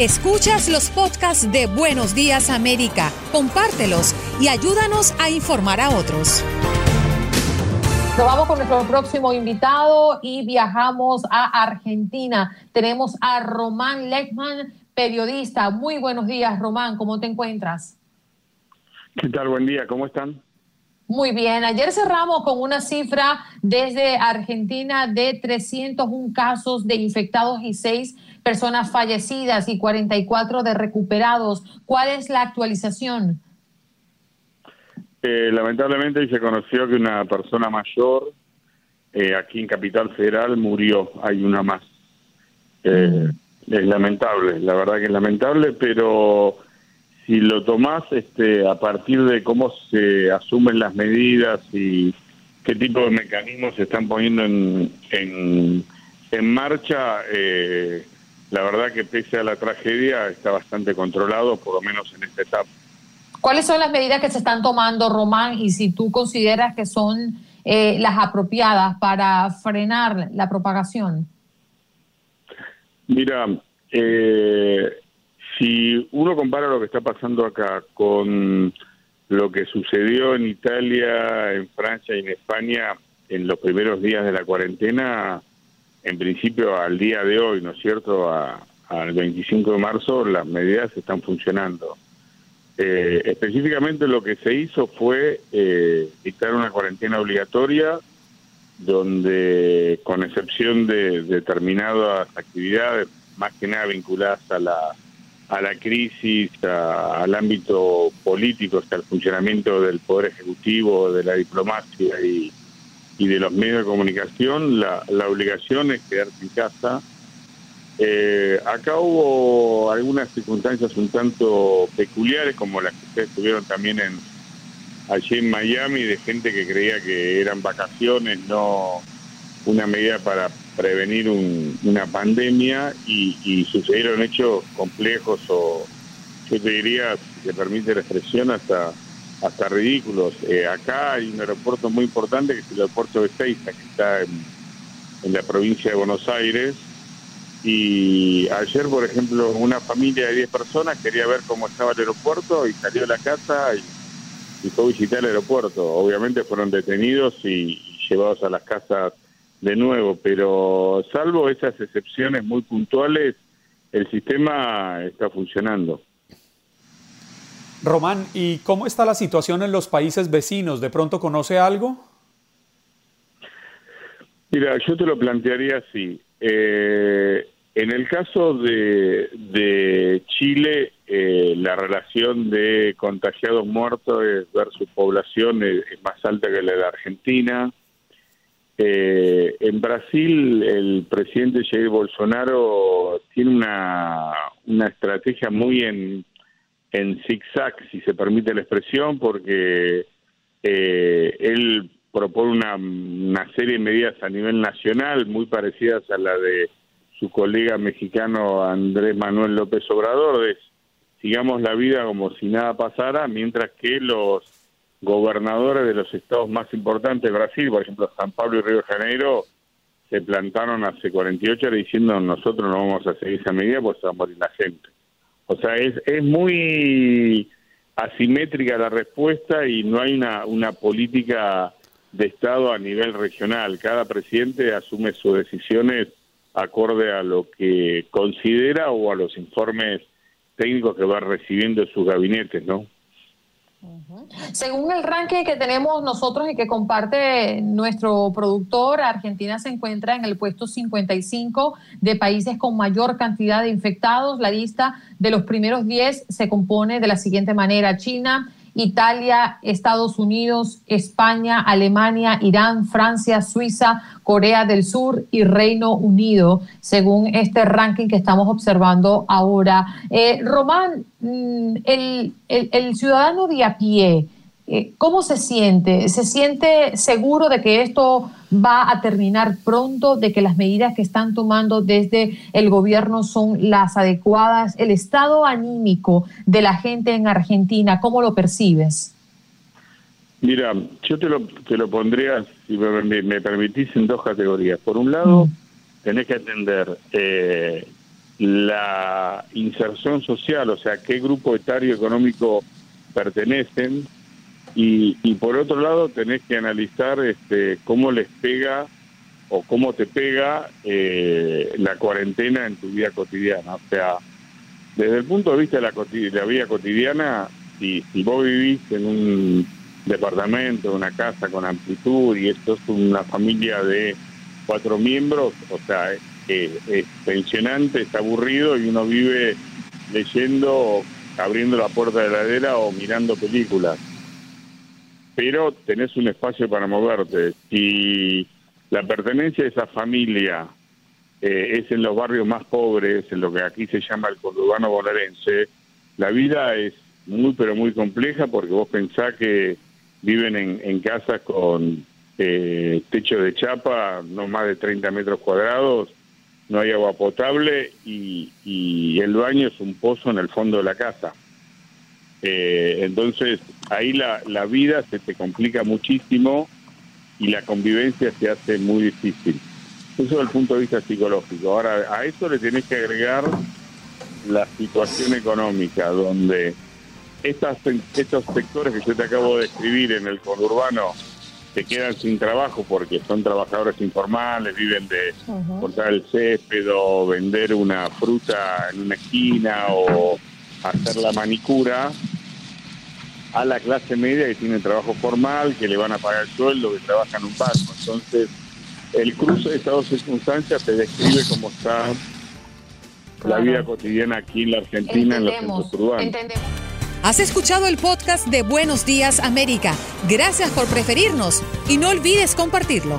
Escuchas los podcasts de Buenos Días América, compártelos y ayúdanos a informar a otros. Nos vamos con nuestro próximo invitado y viajamos a Argentina. Tenemos a Román Lechman, periodista. Muy buenos días, Román. ¿Cómo te encuentras? ¿Qué tal? Buen día. ¿Cómo están? Muy bien. Ayer cerramos con una cifra desde Argentina de 301 casos de infectados y 6 personas fallecidas y 44 de recuperados. ¿Cuál es la actualización? Eh, lamentablemente se conoció que una persona mayor eh, aquí en Capital Federal murió. Hay una más. Eh, mm. Es lamentable, la verdad que es lamentable, pero si lo tomás este, a partir de cómo se asumen las medidas y qué tipo de mecanismos se están poniendo en, en, en marcha, la verdad que pese a la tragedia está bastante controlado, por lo menos en esta etapa. ¿Cuáles son las medidas que se están tomando, Román, y si tú consideras que son eh, las apropiadas para frenar la propagación? Mira, eh, si uno compara lo que está pasando acá con lo que sucedió en Italia, en Francia y en España en los primeros días de la cuarentena, en principio al día de hoy, ¿no es cierto?, al 25 de marzo las medidas están funcionando. Eh, específicamente lo que se hizo fue eh, dictar una cuarentena obligatoria donde, con excepción de, determinadas actividades, más que nada vinculadas a la, a la crisis, al ámbito político, hasta el funcionamiento del Poder Ejecutivo, de la diplomacia y, y de los medios de comunicación, la, la obligación es quedarse en casa. Eh, acá hubo algunas circunstancias un tanto peculiares, como las que ustedes tuvieron también en allí en Miami, de gente que creía que eran vacaciones, no una medida para prevenir una pandemia y, sucedieron hechos complejos o yo te diría, si se permite la expresión, hasta hasta ridículos. Eh, acá hay un aeropuerto muy importante que es el aeropuerto de Seiza, que está en la provincia de Buenos Aires, y ayer, por ejemplo, una familia de 10 personas quería ver cómo estaba el aeropuerto y salió de la casa y, fue a visitar el aeropuerto. Obviamente fueron detenidos y, llevados a las casas de nuevo, pero salvo esas excepciones muy puntuales, el sistema está funcionando. Román, ¿y cómo está la situación en los países vecinos? ¿De pronto conoce algo? Mira, yo te lo plantearía así. Eh, en el caso de, Chile, eh, la relación de contagiados muertos versus población es, más alta que la de Argentina. Eh, en Brasil, el presidente Jair Bolsonaro tiene una, una estrategia muy en, en zigzag, si se permite la expresión, porque eh, él propone una, una serie de medidas a nivel nacional muy parecidas a la de su colega mexicano Andrés Manuel López Obrador es sigamos la vida como si nada pasara, mientras que los gobernadores de los estados más importantes de Brasil, por ejemplo San Pablo y Río de Janeiro, se plantaron hace 48 horas diciendo nosotros no vamos a seguir esa medida pues va a morir la gente. O sea, es, es muy asimétrica la respuesta y no hay una, una política de Estado a nivel regional. Cada presidente asume sus decisiones acorde a lo que considera o a los informes técnicos que va recibiendo en sus gabinetes, ¿no? Según el ranking que tenemos nosotros y que comparte nuestro productor, Argentina se encuentra en el puesto 55 de países con mayor cantidad de infectados. La lista de los primeros 10 se compone de la siguiente manera. China, Italia, Estados Unidos, España, Alemania, Irán, Francia, Suiza, Corea del Sur y Reino Unido, según este ranking que estamos observando ahora. Eh, Román, mm, el, ciudadano de a pie, ¿cómo se siente? ¿Se siente seguro de que esto va a terminar pronto, de que las medidas que están tomando desde el gobierno son las adecuadas? El estado anímico de la gente en Argentina, ¿cómo lo percibes? Mira, yo te lo, te lo pondría, si me, permitís, en dos categorías. Por un lado, mm. tenés que entender, eh, la inserción social, o sea, qué grupo etario económico pertenecen, y, y por otro lado tenés que analizar este, cómo les pega o cómo te pega eh, la cuarentena en tu vida cotidiana. O sea, desde el punto de vista de la, la vida cotidiana, si, si vos vivís en un departamento, una casa con amplitud y esto es una familia de cuatro miembros, o sea, es pensionante, es aburrido y uno vive leyendo, abriendo la puerta de la heladera o mirando películas. Pero tenés un espacio para moverte. Si la pertenencia a esa familia eh, es en los barrios más pobres, en lo que aquí se llama el conurbano bonaerense, la vida es muy pero muy compleja porque vos pensás que viven en, casas con eh, techo de chapa, no más de 30 metros cuadrados, no hay agua potable y, el baño es un pozo en el fondo de la casa. Eh, entonces ahí la, la vida se te complica muchísimo y la convivencia se hace muy difícil. Eso desde el punto de vista psicológico. Ahora, a eso le tenés que agregar la situación económica, donde estas, estos sectores que yo te acabo de describir en el conurbano se quedan sin trabajo porque son trabajadores informales, viven de cortar el césped o vender una fruta en una esquina o hacer la manicura, a la clase media que tiene trabajo formal, que le van a pagar el sueldo, que trabaja en un banco. Entonces, el cruce de estas dos circunstancias te describe cómo está la vida cotidiana aquí en la Argentina, en los centros urbanos. Entendemos. Has escuchado el podcast de Buenos Días América. Gracias por preferirnos y no olvides compartirlo.